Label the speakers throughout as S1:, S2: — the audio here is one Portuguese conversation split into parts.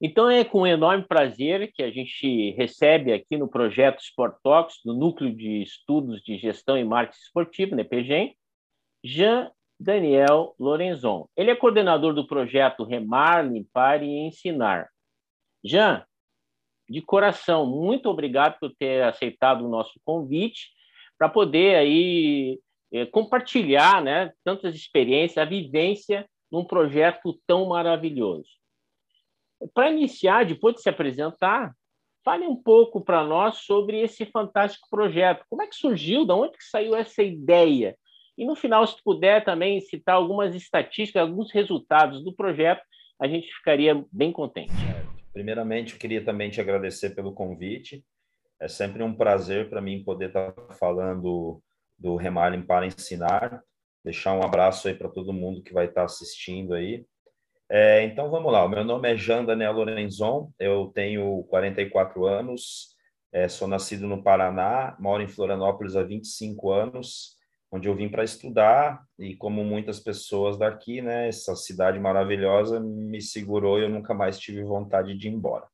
S1: Então é com enorme prazer que a gente recebe aqui no projeto Sport Talks, do Núcleo de Estudos de Gestão e Marketing Esportivo, NEPGEM, Jean Daniel Lorenzon. Ele é coordenador do projeto Remar, Limpar e Ensinar. Jean, de coração, muito obrigado por ter aceitado o nosso convite para poder aí é, compartilhar, né, tantas experiências, a vivência num projeto tão maravilhoso. Para iniciar, depois de se apresentar, fale um pouco para nós sobre esse fantástico projeto. Como é que surgiu? De onde que saiu essa ideia? E no final, se puder também citar algumas estatísticas, alguns resultados do projeto, a gente ficaria bem contente.
S2: Primeiramente, eu queria também te agradecer pelo convite. É sempre um prazer para mim poder estar falando do Remarem para ensinar. Deixar um abraço aí para todo mundo que vai estar assistindo aí. É, então vamos lá. O meu nome é Jean Daniel Lorenzon, eu tenho 44 anos, é, sou nascido no Paraná, moro em Florianópolis há 25 anos onde eu vim para estudar e como muitas pessoas daqui, né, essa cidade maravilhosa me segurou e eu nunca mais tive vontade de ir embora.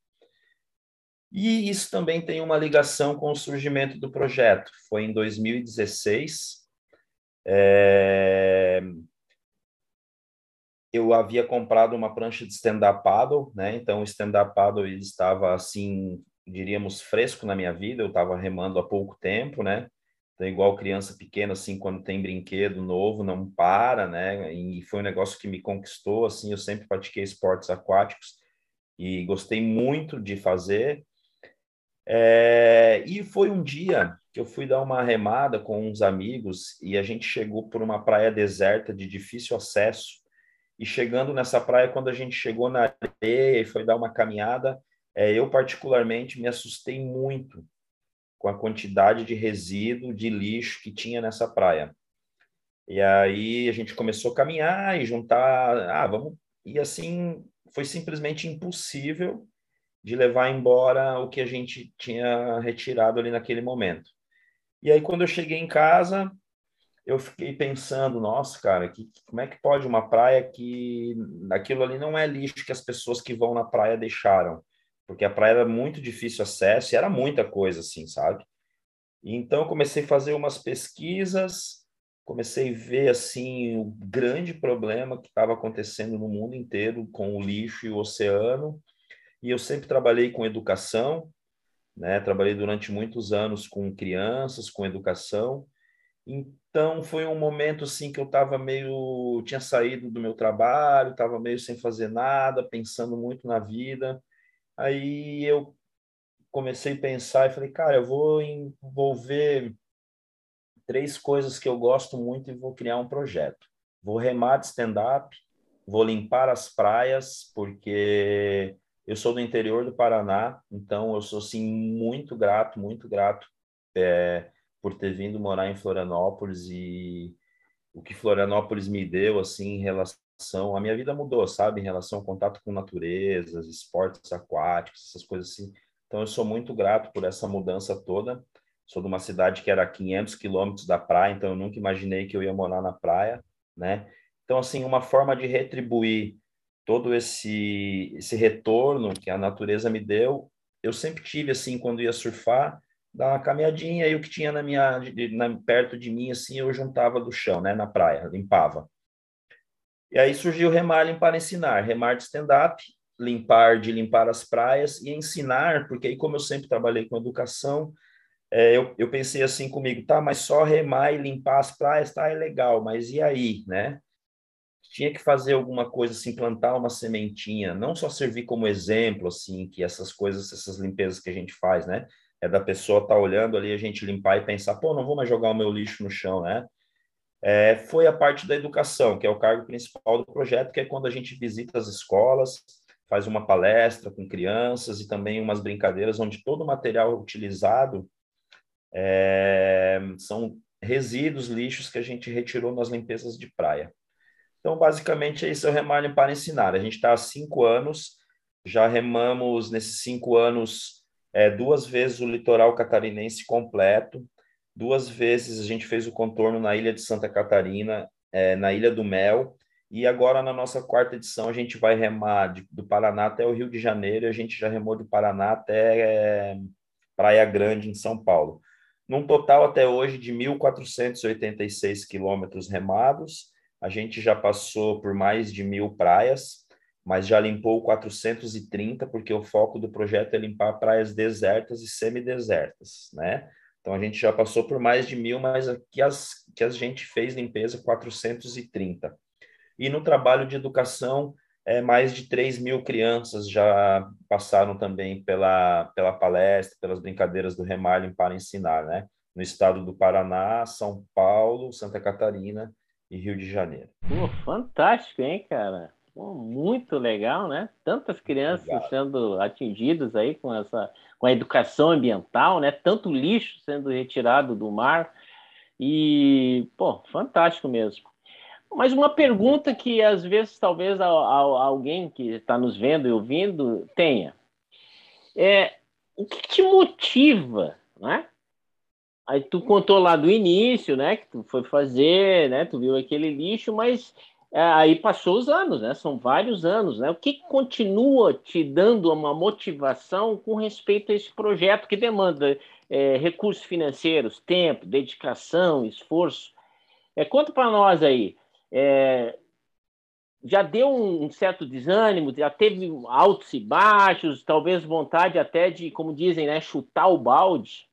S2: E isso também tem uma ligação com o surgimento do projeto. Foi em 2016. É... Eu havia comprado uma prancha de stand-up paddle, né? Então, o stand-up paddle estava assim, diríamos, fresco na minha vida. Eu estava remando há pouco tempo, né? Então, igual criança pequena, assim, quando tem brinquedo novo, não para, né? E foi um negócio que me conquistou, assim, eu sempre pratiquei esportes aquáticos e gostei muito de fazer. É... E foi um dia que eu fui dar uma remada com uns amigos e a gente chegou por uma praia deserta de difícil acesso. E chegando nessa praia, quando a gente chegou na areia e foi dar uma caminhada, é, eu particularmente me assustei muito com a quantidade de resíduo, de lixo que tinha nessa praia. E aí a gente começou a caminhar e juntar, ah, vamos. E assim foi simplesmente impossível de levar embora o que a gente tinha retirado ali naquele momento. E aí quando eu cheguei em casa, eu fiquei pensando, nossa, cara, que, como é que pode uma praia que aquilo ali não é lixo que as pessoas que vão na praia deixaram? porque a praia era muito difícil acesso e era muita coisa assim, sabe? Então eu comecei a fazer umas pesquisas, comecei a ver assim o grande problema que estava acontecendo no mundo inteiro com o lixo e o oceano. E eu sempre trabalhei com educação, né? Trabalhei durante muitos anos com crianças, com educação. Então foi um momento assim que eu estava meio tinha saído do meu trabalho, estava meio sem fazer nada, pensando muito na vida Aí eu comecei a pensar e falei, cara, eu vou envolver três coisas que eu gosto muito e vou criar um projeto. Vou remar de stand-up, vou limpar as praias, porque eu sou do interior do Paraná, então eu sou assim muito grato, muito grato é, por ter vindo morar em Florianópolis e o que Florianópolis me deu assim em relação a minha vida mudou, sabe, em relação ao contato com natureza, esportes aquáticos, essas coisas assim. Então eu sou muito grato por essa mudança toda. Sou de uma cidade que era a 500 quilômetros da praia, então eu nunca imaginei que eu ia morar na praia, né? Então assim, uma forma de retribuir todo esse esse retorno que a natureza me deu, eu sempre tive assim quando ia surfar, dar uma caminhadinha e o que tinha na minha na, perto de mim assim eu juntava do chão, né, na praia, limpava. E aí surgiu Remar Limpar Ensinar, Remar de stand-up, limpar de limpar as praias e ensinar, porque aí como eu sempre trabalhei com educação, é, eu, eu pensei assim comigo, tá, mas só remar e limpar as praias, tá, é legal, mas e aí, né? Tinha que fazer alguma coisa assim, plantar uma sementinha, não só servir como exemplo, assim, que essas coisas, essas limpezas que a gente faz, né? É da pessoa estar tá olhando ali, a gente limpar e pensar, pô, não vou mais jogar o meu lixo no chão, né? é, foi a parte da educação, que é o cargo principal do projeto, que é quando a gente visita as escolas, faz uma palestra com crianças e também umas brincadeiras onde todo o material utilizado é, são resíduos, lixos que a gente retirou nas limpezas de praia. Então, basicamente, esse é o Remalho para Ensinar. A gente está há cinco anos, já remamos nesses cinco anos é, duas vezes o litoral catarinense completo, Duas vezes a gente fez o contorno na ilha de Santa Catarina, é, na Ilha do Mel, E agora, na nossa quarta edição, a gente vai remar de, do Paraná até o Rio de Janeiro, e a gente já remou do Paraná até é, Praia Grande, em São Paulo. Num total, até hoje, de 1.486 quilômetros remados, a gente já passou por mais de mil praias, mas já limpou 430, porque o foco do projeto é limpar praias desertas e semidesertas, né? Então, a gente já passou por mais de mil, mas aqui as, que a gente fez limpeza 430. E no trabalho de educação, é, mais de 3 mil crianças já passaram também pela, pela palestra, pelas brincadeiras do Remalho para ensinar, né? No estado do Paraná, São Paulo, Santa Catarina e Rio de Janeiro.
S1: Pô, fantástico, hein, cara? Pô, muito legal, né? Tantas crianças Obrigado. sendo atingidas aí com essa com a educação ambiental, né? Tanto lixo sendo retirado do mar e, pô, fantástico mesmo. Mas uma pergunta que às vezes talvez alguém que está nos vendo e ouvindo tenha é o que te motiva, né? Aí tu contou lá do início, né? Que tu foi fazer, né? Tu viu aquele lixo, mas é, aí passou os anos, né? São vários anos, né? O que continua te dando uma motivação com respeito a esse projeto que demanda é, recursos financeiros, tempo, dedicação, esforço? É, conta para nós aí. É, já deu um certo desânimo, já teve altos e baixos, talvez vontade até de, como dizem, né, chutar o balde?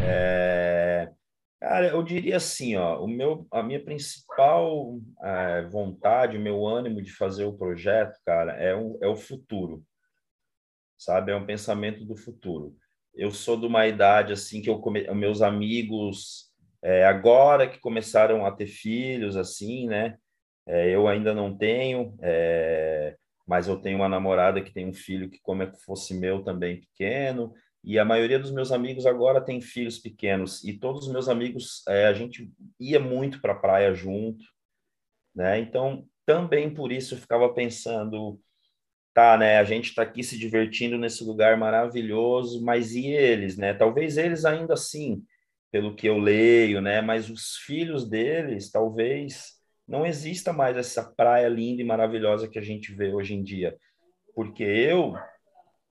S2: É, cara, eu diria assim, ó, o meu, a minha principal é, vontade, o meu ânimo de fazer o projeto, cara, é o, é o futuro, sabe? É um pensamento do futuro. Eu sou de uma idade assim que eu come... meus amigos é, agora que começaram a ter filhos, assim, né? É, eu ainda não tenho, é, mas eu tenho uma namorada que tem um filho que, como é que fosse meu, também pequeno. E a maioria dos meus amigos agora tem filhos pequenos. E todos os meus amigos, é, a gente ia muito para a praia junto, né? Então, também por isso eu ficava pensando, tá, né? A gente está aqui se divertindo nesse lugar maravilhoso, mas e eles, né? Talvez eles ainda assim pelo que eu leio, né? Mas os filhos deles, talvez não exista mais essa praia linda e maravilhosa que a gente vê hoje em dia, porque eu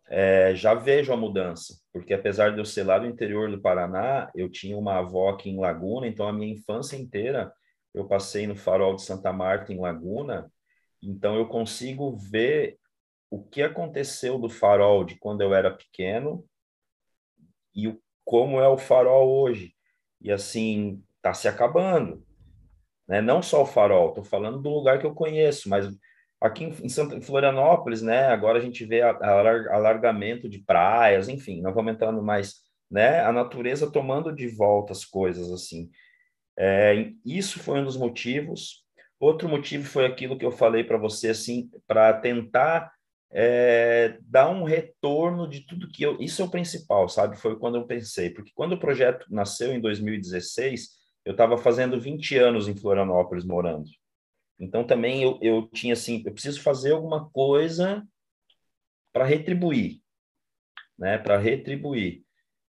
S2: é, já vejo a mudança, porque apesar de eu ser lá do interior do Paraná, eu tinha uma avó aqui em Laguna, então a minha infância inteira eu passei no Farol de Santa Marta em Laguna, então eu consigo ver o que aconteceu do Farol de quando eu era pequeno e o como é o farol hoje. E assim, está se acabando. Né? Não só o farol, estou falando do lugar que eu conheço, mas aqui em, Santa, em Florianópolis, né? Agora a gente vê alargamento de praias, enfim, não vamos entrando mais, né? A natureza tomando de volta as coisas assim. É, isso foi um dos motivos. Outro motivo foi aquilo que eu falei para você, assim, para tentar é, dar um retorno de tudo que eu. Isso é o principal, sabe? Foi quando eu pensei, porque quando o projeto nasceu em 2016, eu estava fazendo 20 anos em Florianópolis morando. Então também eu, eu tinha assim, eu preciso fazer alguma coisa para retribuir, né? Para retribuir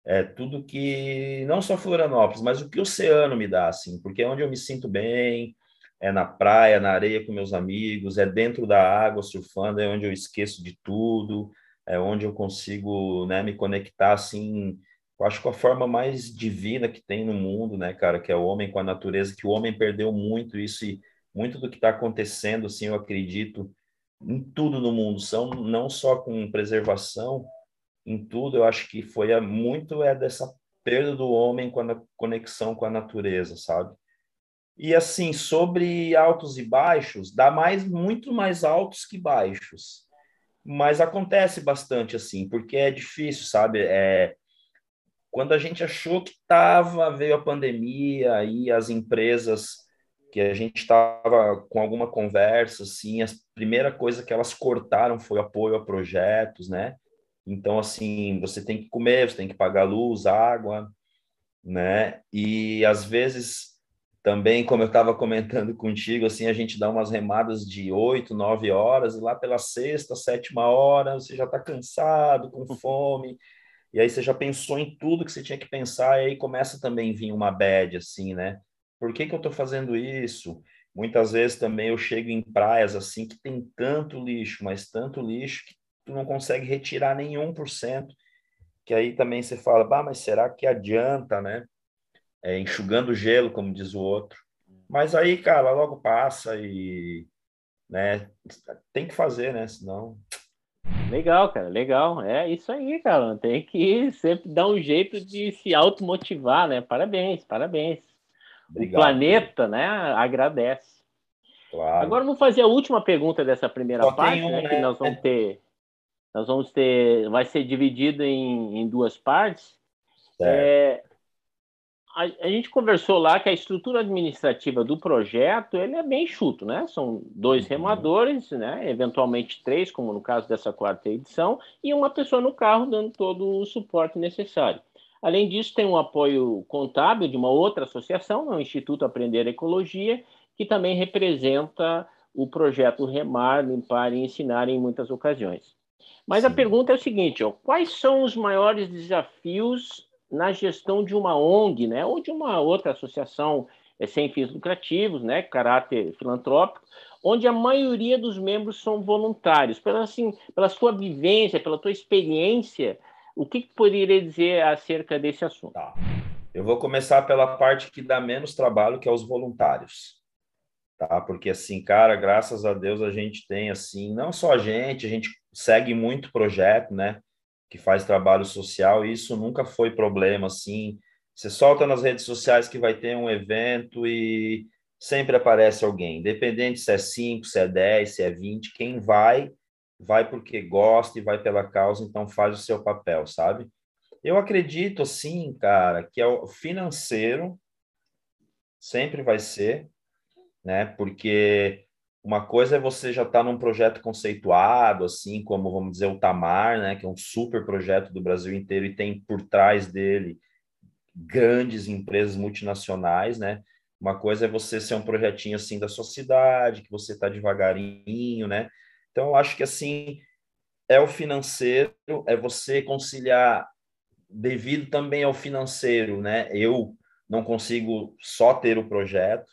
S2: é, tudo que não só Florianópolis, mas o que o oceano me dá, assim, porque é onde eu me sinto bem, é na praia, na areia com meus amigos, é dentro da água surfando, é onde eu esqueço de tudo, é onde eu consigo né, me conectar assim, eu acho com a forma mais divina que tem no mundo, né, cara, que é o homem com a natureza, que o homem perdeu muito isso e muito do que está acontecendo, assim, eu acredito em tudo no mundo, são não só com preservação, em tudo, eu acho que foi a, muito é dessa perda do homem com a conexão com a natureza, sabe? E assim, sobre altos e baixos, dá mais muito mais altos que baixos. Mas acontece bastante assim, porque é difícil, sabe? É, quando a gente achou que estava, veio a pandemia e as empresas que a gente estava com alguma conversa, assim, a primeira coisa que elas cortaram foi apoio a projetos, né? Então, assim, você tem que comer, você tem que pagar luz, água, né? E às vezes também, como eu estava comentando contigo, assim, a gente dá umas remadas de oito, nove horas, e lá pela sexta, sétima hora, você já está cansado, com fome, e aí você já pensou em tudo que você tinha que pensar, e aí começa também a vir uma bad, assim, né? Por que, que eu estou fazendo isso? Muitas vezes também eu chego em praias assim que tem tanto lixo, mas tanto lixo que tu não consegue retirar nenhum por cento. Que aí também você fala, bah, mas será que adianta, né? É, enxugando gelo, como diz o outro. Mas aí, cara, logo passa e, né? Tem que fazer, né? Senão
S1: Legal, cara, legal. É isso aí, cara. Tem que sempre dar um jeito de se automotivar, né? Parabéns, parabéns. Obrigado. O planeta, né, agradece. Claro. Agora vamos fazer a última pergunta dessa primeira Só parte, um, né, né? Que nós vamos ter. Nós vamos ter. Vai ser dividido em, em duas partes. É, a, a, gente conversou lá que a estrutura administrativa do projeto ele é bem chuto, né? São dois uhum. remadores, né? Eventualmente três, como no caso dessa quarta edição, e uma pessoa no carro dando todo o suporte necessário. Além disso, tem um apoio contábil de uma outra associação, né? o Instituto Aprender Ecologia, que também representa o projeto Remar, Limpar e Ensinar em muitas ocasiões. Mas Sim. a pergunta é o seguinte: ó, quais são os maiores desafios na gestão de uma ONG, né, ou de uma outra associação é, sem fins lucrativos, né, caráter filantrópico, onde a maioria dos membros são voluntários. Pela, assim, pela sua vivência, pela tua experiência, o que, que poderia dizer acerca desse assunto? Tá.
S2: Eu vou começar pela parte que dá menos trabalho, que é os voluntários. Tá? Porque assim, cara, graças a Deus a gente tem assim, não só a gente, a gente segue muito projeto, né? que faz trabalho social, e isso nunca foi problema, assim. Você solta nas redes sociais que vai ter um evento e sempre aparece alguém, independente se é 5, se é 10, se é 20, quem vai, vai porque gosta e vai pela causa, então faz o seu papel, sabe? Eu acredito, assim, cara, que é o financeiro sempre vai ser, né? Porque uma coisa é você já estar tá num projeto conceituado, assim como, vamos dizer, o Tamar, né, que é um super projeto do Brasil inteiro e tem por trás dele grandes empresas multinacionais, né? Uma coisa é você ser um projetinho assim da sua cidade, que você está devagarinho, né? Então, eu acho que assim é o financeiro, é você conciliar devido também ao financeiro, né? Eu não consigo só ter o projeto,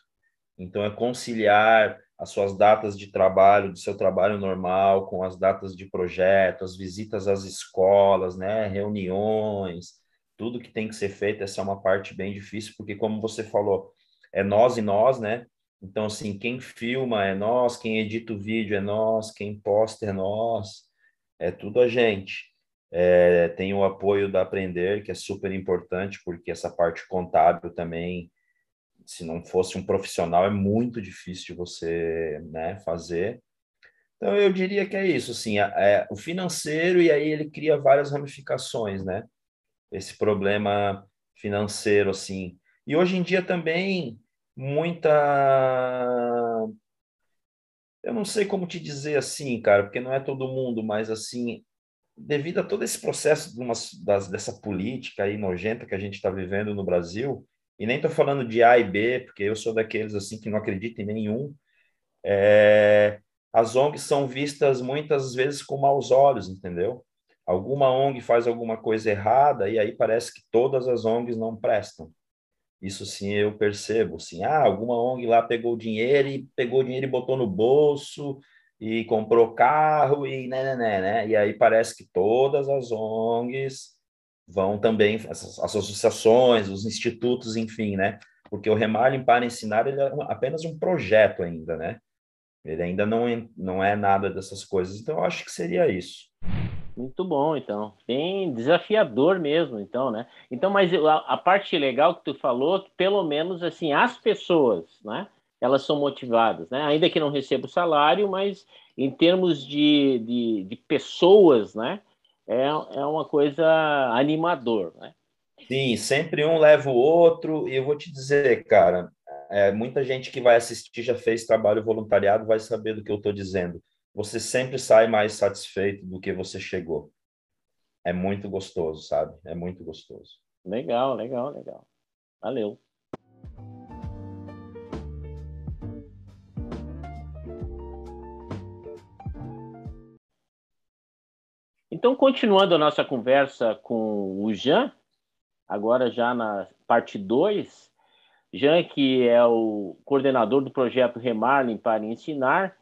S2: então é conciliar as suas datas de trabalho, do seu trabalho normal, com as datas de projeto, as visitas às escolas, né, reuniões, tudo que tem que ser feito, essa é uma parte bem difícil, porque como você falou, é nós e nós, né? Então, assim, quem filma é nós, quem edita o vídeo é nós, quem posta é nós, é tudo a gente. É, tem o apoio da Aprender, que é super importante, porque essa parte contábil também se não fosse um profissional, é muito difícil de você né, fazer. Então, eu diria que é isso, assim, é, o financeiro, e aí ele cria várias ramificações, né? Esse problema financeiro, assim. E hoje em dia também, muita... Eu não sei como te dizer assim, cara, porque não é todo mundo, mas assim, devido a todo esse processo de uma, das, dessa política aí nojenta que a gente está vivendo no Brasil, e nem estou falando de A e B, porque eu sou daqueles assim que não acredito em nenhum. É, as ONGs são vistas muitas vezes com maus olhos, entendeu? Alguma ONG faz alguma coisa errada e aí parece que todas as ONGs não prestam. Isso sim eu percebo, sim. Ah, alguma ONG lá pegou dinheiro e pegou dinheiro e botou no bolso e comprou carro e né, né, né, né. E aí parece que todas as ONGs vão também, as, as associações, os institutos, enfim, né? Porque o Remar Limpar Ensinar ele é apenas um projeto ainda, né? Ele ainda não não é nada dessas coisas. Então, eu acho que seria isso.
S1: Muito bom, então. Bem desafiador mesmo, então, né? Então, mas a, a parte legal que tu falou, que pelo menos, assim, as pessoas, né? Elas são motivadas, né? Ainda que não recebam salário, mas em termos de, de, de pessoas, né? é, é uma coisa animador, né?
S2: Sim, sempre um leva o outro, e eu vou te dizer, cara, é, muita gente que vai assistir já fez trabalho voluntariado, vai saber do que eu estou dizendo. Você sempre sai mais satisfeito do que você chegou. É muito gostoso, sabe? É muito gostoso.
S1: Legal, legal, legal. Valeu. Então, continuando a nossa conversa com o Jean, agora já na parte 2, Jean, que é o coordenador do projeto Remarlin para ensinar,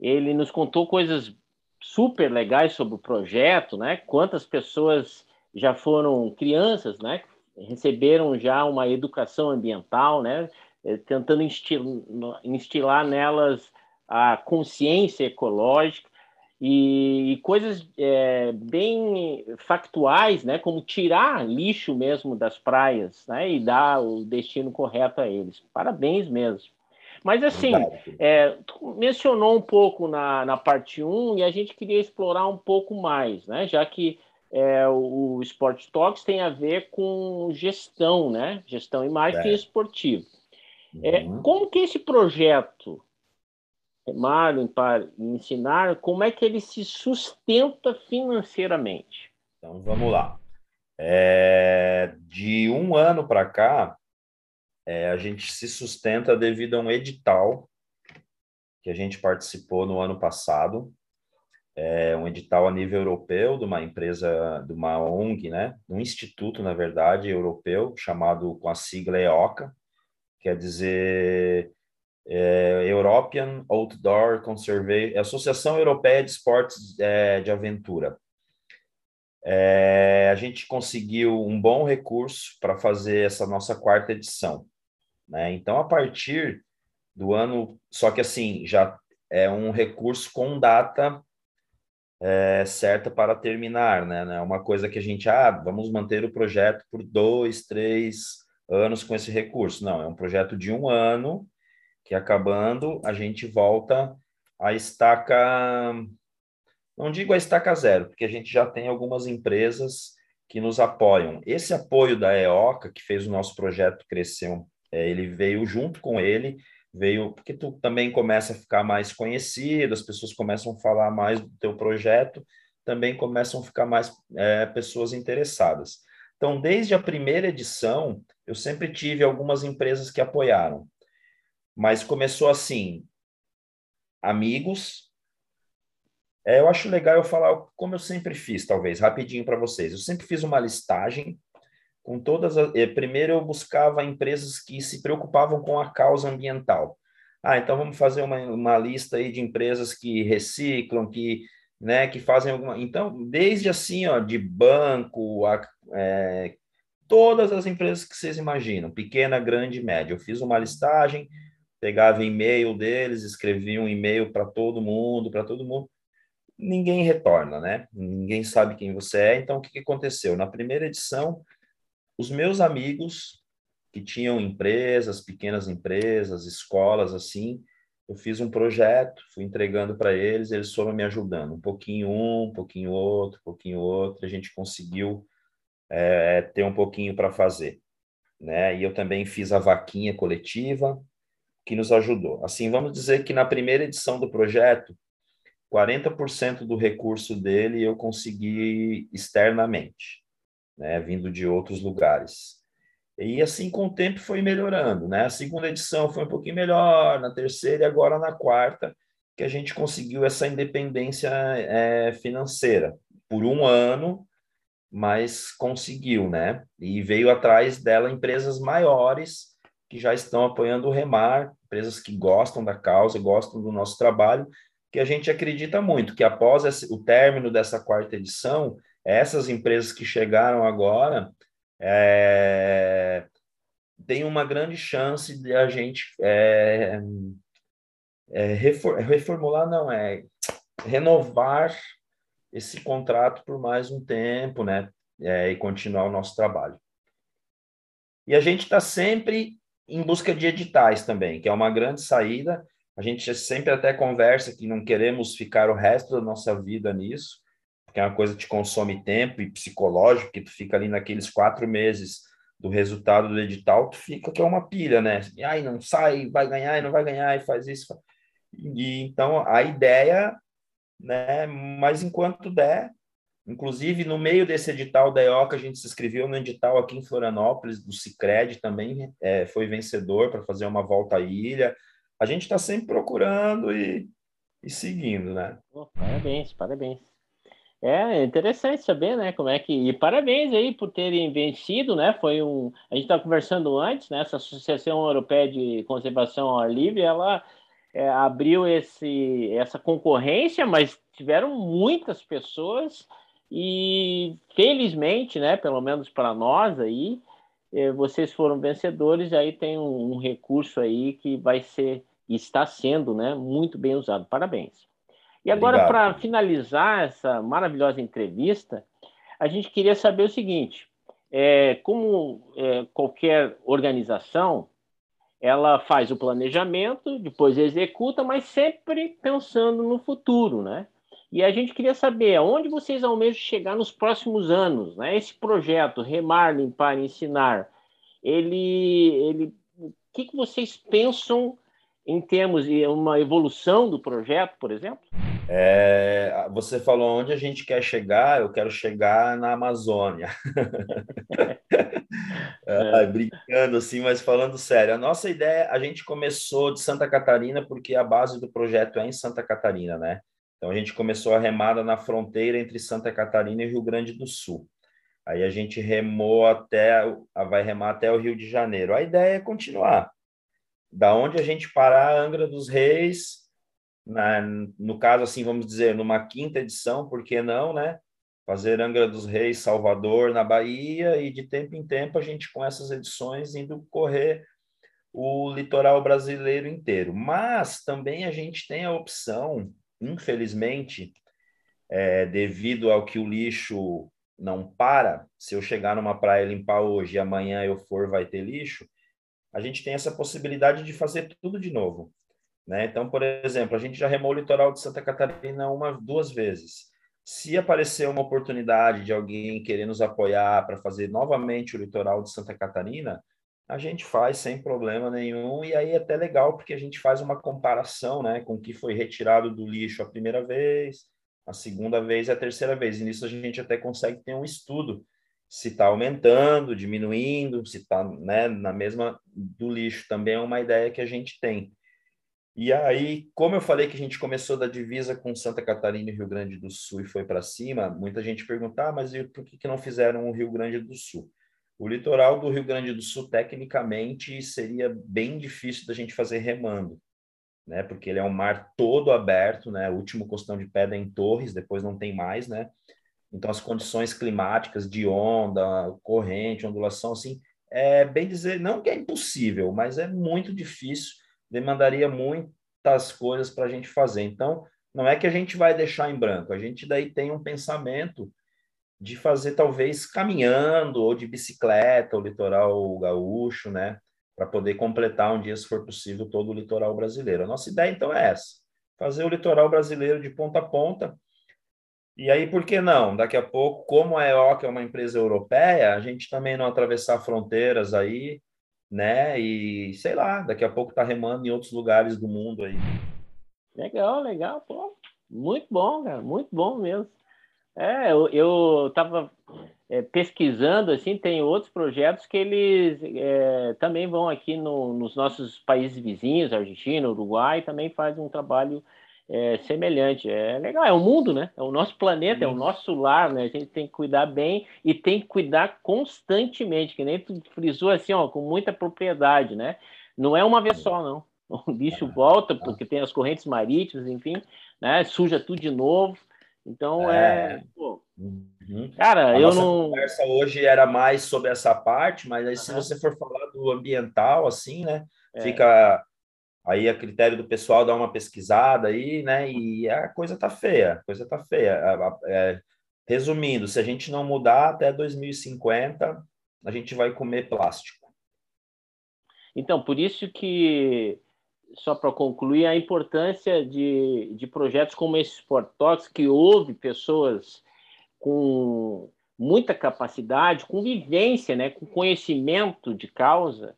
S1: ele nos contou coisas super legais sobre o projeto, né? Quantas pessoas já foram crianças, né? Receberam já uma educação ambiental, né? Eh, tentando instilar nelas a consciência ecológica e, e coisas é, bem factuais, né? Como tirar lixo mesmo das praias, né? E dar o destino correto a eles. Parabéns mesmo. Mas assim, é, tu mencionou um pouco na, na parte 1 e a gente queria explorar um pouco mais, né? Já que é, o, o Sport Talks tem a ver com gestão, né? Gestão e marketing é. esportivo. É, uhum. como que esse projeto, Marlon, para ensinar, como é que ele se sustenta financeiramente?
S2: Então, vamos lá. É, de um ano para cá, é, a gente se sustenta devido a um edital que a gente participou no ano passado, é um edital a nível europeu de uma empresa, de uma ONG, né, um instituto, na verdade, europeu, chamado com a sigla EOCA, quer dizer é, European Outdoor Conservation, Associação Europeia de Esportes é, de Aventura. É, a gente conseguiu um bom recurso para fazer essa nossa quarta edição. Né? Então, a partir do ano, só que assim, já é um recurso com data é, certa para terminar, né? Não é uma coisa que a gente, ah, vamos manter o projeto por dois, três anos com esse recurso. Não, é um projeto de um ano que acabando a gente volta a estaca, não digo a estaca zero, porque a gente já tem algumas empresas que nos apoiam. Esse apoio da EOCA, que fez o nosso projeto crescer é, ele veio junto com ele, veio porque tu também começa a ficar mais conhecido, as pessoas começam a falar mais do teu projeto, também começam a ficar mais é, pessoas interessadas. Então, desde a primeira edição, eu sempre tive algumas empresas que apoiaram, mas começou assim, amigos. É, eu acho legal eu falar como eu sempre fiz, talvez, rapidinho para vocês. Eu sempre fiz uma listagem com todas as, eh, primeiro eu buscava empresas que se preocupavam com a causa ambiental. Ah, então vamos fazer uma, uma lista aí de empresas que reciclam, que, né, que fazem alguma. Então, desde assim, ó, de banco, a, é, todas as empresas que vocês imaginam, pequena, grande, média. Eu fiz uma listagem, pegava e-mail deles, escrevia um e-mail para todo mundo, para todo mundo. Ninguém retorna, né? Ninguém sabe quem você é. Então, o que, que aconteceu? Na primeira edição, os meus amigos que tinham empresas, pequenas empresas, escolas assim, eu fiz um projeto, fui entregando para eles, eles foram me ajudando, um pouquinho um, um pouquinho outro, um pouquinho outro, a gente conseguiu é, ter um pouquinho para fazer, né? E eu também fiz a vaquinha coletiva, que nos ajudou. Assim, vamos dizer que na primeira edição do projeto, 40% do recurso dele eu consegui externamente né, vindo de outros lugares. E assim, com o tempo, foi melhorando. Né? A segunda edição foi um pouquinho melhor, na terceira e agora na quarta, que a gente conseguiu essa independência é, financeira. Por um ano, mas conseguiu, né? E veio atrás dela empresas maiores que já estão apoiando o Remar, empresas que gostam da causa, gostam do nosso trabalho, que a gente acredita muito que após esse, o término dessa quarta edição, essas empresas que chegaram agora é, tem uma grande chance de a gente é, é, reformular, não, é renovar esse contrato por mais um tempo, né? É, e continuar o nosso trabalho. E a gente está sempre em busca de editais também, que é uma grande saída. A gente sempre até conversa que não queremos ficar o resto da nossa vida nisso, é uma coisa que te consome tempo e psicológico, que tu fica ali naqueles quatro meses do resultado do edital, tu fica que é uma pilha, né? E aí não sai, vai ganhar e não vai ganhar e faz isso. E então a ideia, né? Mas enquanto der, inclusive no meio desse edital da EOCA, a gente se inscreveu no edital aqui em Florianópolis do Cicred também é, foi vencedor para fazer uma volta à ilha. A gente está sempre procurando e, e seguindo, né?
S1: parabéns, parabéns. É interessante saber, né? Como é que. E parabéns aí por terem vencido, né? Foi um. A gente estava conversando antes, né? Essa Associação Europeia de Conservação ao Ar Livre, ela é, abriu esse, essa concorrência, mas tiveram muitas pessoas e felizmente, né? Pelo menos para nós aí, é, vocês foram vencedores. Aí tem um, um recurso aí que vai ser está sendo, né? Muito bem usado. Parabéns. E agora, para finalizar essa maravilhosa entrevista, a gente queria saber o seguinte: é, como é, qualquer organização, ela faz o planejamento, depois executa, mas sempre pensando no futuro, né? E a gente queria saber aonde vocês almejam chegar nos próximos anos, né? Esse projeto Remar, Limpar, Ensinar, ele, ele, o que, que vocês pensam em termos de uma evolução do projeto, por exemplo?
S2: É, você falou onde a gente quer chegar, eu quero chegar na Amazônia. é, brincando assim, mas falando sério, a nossa ideia, a gente começou de Santa Catarina porque a base do projeto é em Santa Catarina, né? Então a gente começou a remada na fronteira entre Santa Catarina e Rio Grande do Sul. Aí a gente remou até, vai remar até o Rio de Janeiro. A ideia é continuar. Da onde a gente parar, Angra dos Reis, na, no caso, assim, vamos dizer, numa quinta edição, por que não, né? Fazer Angra dos Reis, Salvador, na Bahia, e de tempo em tempo a gente, com essas edições, indo correr o litoral brasileiro inteiro. Mas também a gente tem a opção, infelizmente, é, devido ao que o lixo não para, se eu chegar numa praia limpar hoje e amanhã eu for, vai ter lixo, a gente tem essa possibilidade de fazer tudo de novo. Né? Então, por exemplo, a gente já remou o litoral de Santa Catarina uma, duas vezes. Se aparecer uma oportunidade de alguém querer nos apoiar para fazer novamente o litoral de Santa Catarina, a gente faz sem problema nenhum, e aí é até legal, porque a gente faz uma comparação né, com o que foi retirado do lixo a primeira vez, a segunda vez e a terceira vez. E nisso a gente até consegue ter um estudo se está aumentando, diminuindo, se está né, na mesma do lixo. Também é uma ideia que a gente tem. E aí, como eu falei que a gente começou da divisa com Santa Catarina e Rio Grande do Sul e foi para cima, muita gente pergunta, ah, mas por que, que não fizeram o Rio Grande do Sul? O litoral do Rio Grande do Sul, tecnicamente, seria bem difícil da gente fazer remando, né? Porque ele é um mar todo aberto, né? O último costão de pedra é em Torres, depois não tem mais, né? Então, as condições climáticas de onda, corrente, ondulação, assim, é bem dizer, não que é impossível, mas é muito difícil demandaria muitas coisas para a gente fazer. Então, não é que a gente vai deixar em branco, a gente daí tem um pensamento de fazer talvez caminhando ou de bicicleta o litoral gaúcho, né, para poder completar um dia, se for possível, todo o litoral brasileiro. A nossa ideia então é essa: fazer o litoral brasileiro de ponta a ponta. E aí, por que não? Daqui a pouco, como a EOC é uma empresa europeia, a gente também não atravessar fronteiras aí né? E sei lá, daqui a pouco tá remando em outros lugares do mundo aí.
S1: Legal, legal, pô. Muito bom, cara, muito bom mesmo. É, eu, eu tava é, pesquisando, assim, tem outros projetos que eles é, também vão aqui no, nos nossos países vizinhos, Argentina, Uruguai, também fazem um trabalho é, semelhante. É legal, é o mundo, né? É o nosso planeta, é o nosso lar, né? A gente tem que cuidar bem e tem que cuidar constantemente, que nem tu frisou assim, ó, com muita propriedade, né? Não é uma vez só, não. O bicho volta porque tem as correntes marítimas, enfim, né? Suja tudo de novo. Então é. é... Pô, uhum. Cara,
S2: a
S1: eu
S2: nossa
S1: não.
S2: conversa hoje era mais sobre essa parte, mas aí, uhum. se você for falar do ambiental, assim, né? É. Fica Aí a critério do pessoal dá uma pesquisada aí, né? E a coisa tá feia, a coisa tá feia. É, resumindo, se a gente não mudar até 2050, a gente vai comer plástico.
S1: Então, por isso que, só para concluir, a importância de, de projetos como esse Sport Talks, que houve pessoas com muita capacidade, com vivência, né, com conhecimento de causa,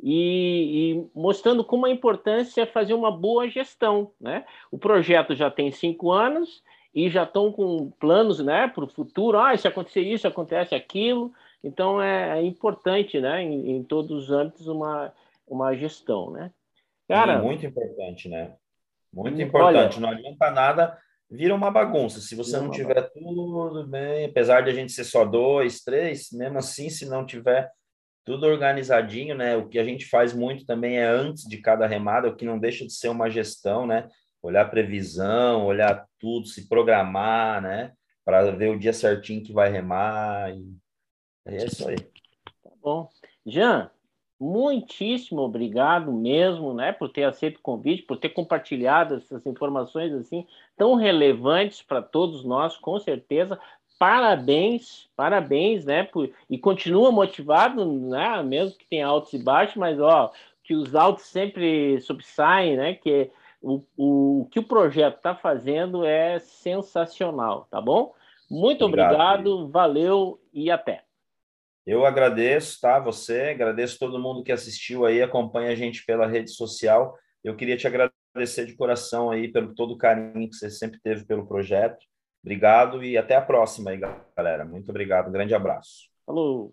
S1: e, e, mostrando como a importância é fazer uma boa gestão. Né? O projeto já tem cinco anos e já estão com planos né, para o futuro. Ah, se acontecer isso, acontece aquilo. Então é, é importante, né, em, em, todos os âmbitos, uma, uma gestão. Né?
S2: Cara, muito importante, né? Muito importante. Olha, não adianta nada vira uma bagunça. Se você não tiver bagunça. tudo bem, apesar de a gente ser só dois, três, mesmo assim, se não tiver tudo organizadinho, né? O que a gente faz muito também é antes de cada remada, o que não deixa de ser uma gestão, né? Olhar previsão, olhar tudo, se programar, né? Para ver o dia certinho que vai remar. E é isso aí.
S1: Tá bom. Jean, muitíssimo obrigado mesmo, né, por ter aceito o convite, por ter compartilhado essas informações assim tão relevantes para todos nós, com certeza. Parabéns, parabéns, né, por, e continua motivado, né, mesmo que tenha altos e baixos, mas ó, que os altos sempre subsaem, né, que o, o, o que o projeto está fazendo é sensacional, tá bom? Muito obrigado, obrigado valeu e até.
S2: Eu agradeço, tá? Você, agradeço todo mundo que assistiu aí, acompanha a gente pela rede social. Eu queria te agradecer de coração aí pelo todo o carinho que você sempre teve pelo projeto. Obrigado e até a próxima aí, galera. Muito obrigado. Um grande abraço.
S1: Falou.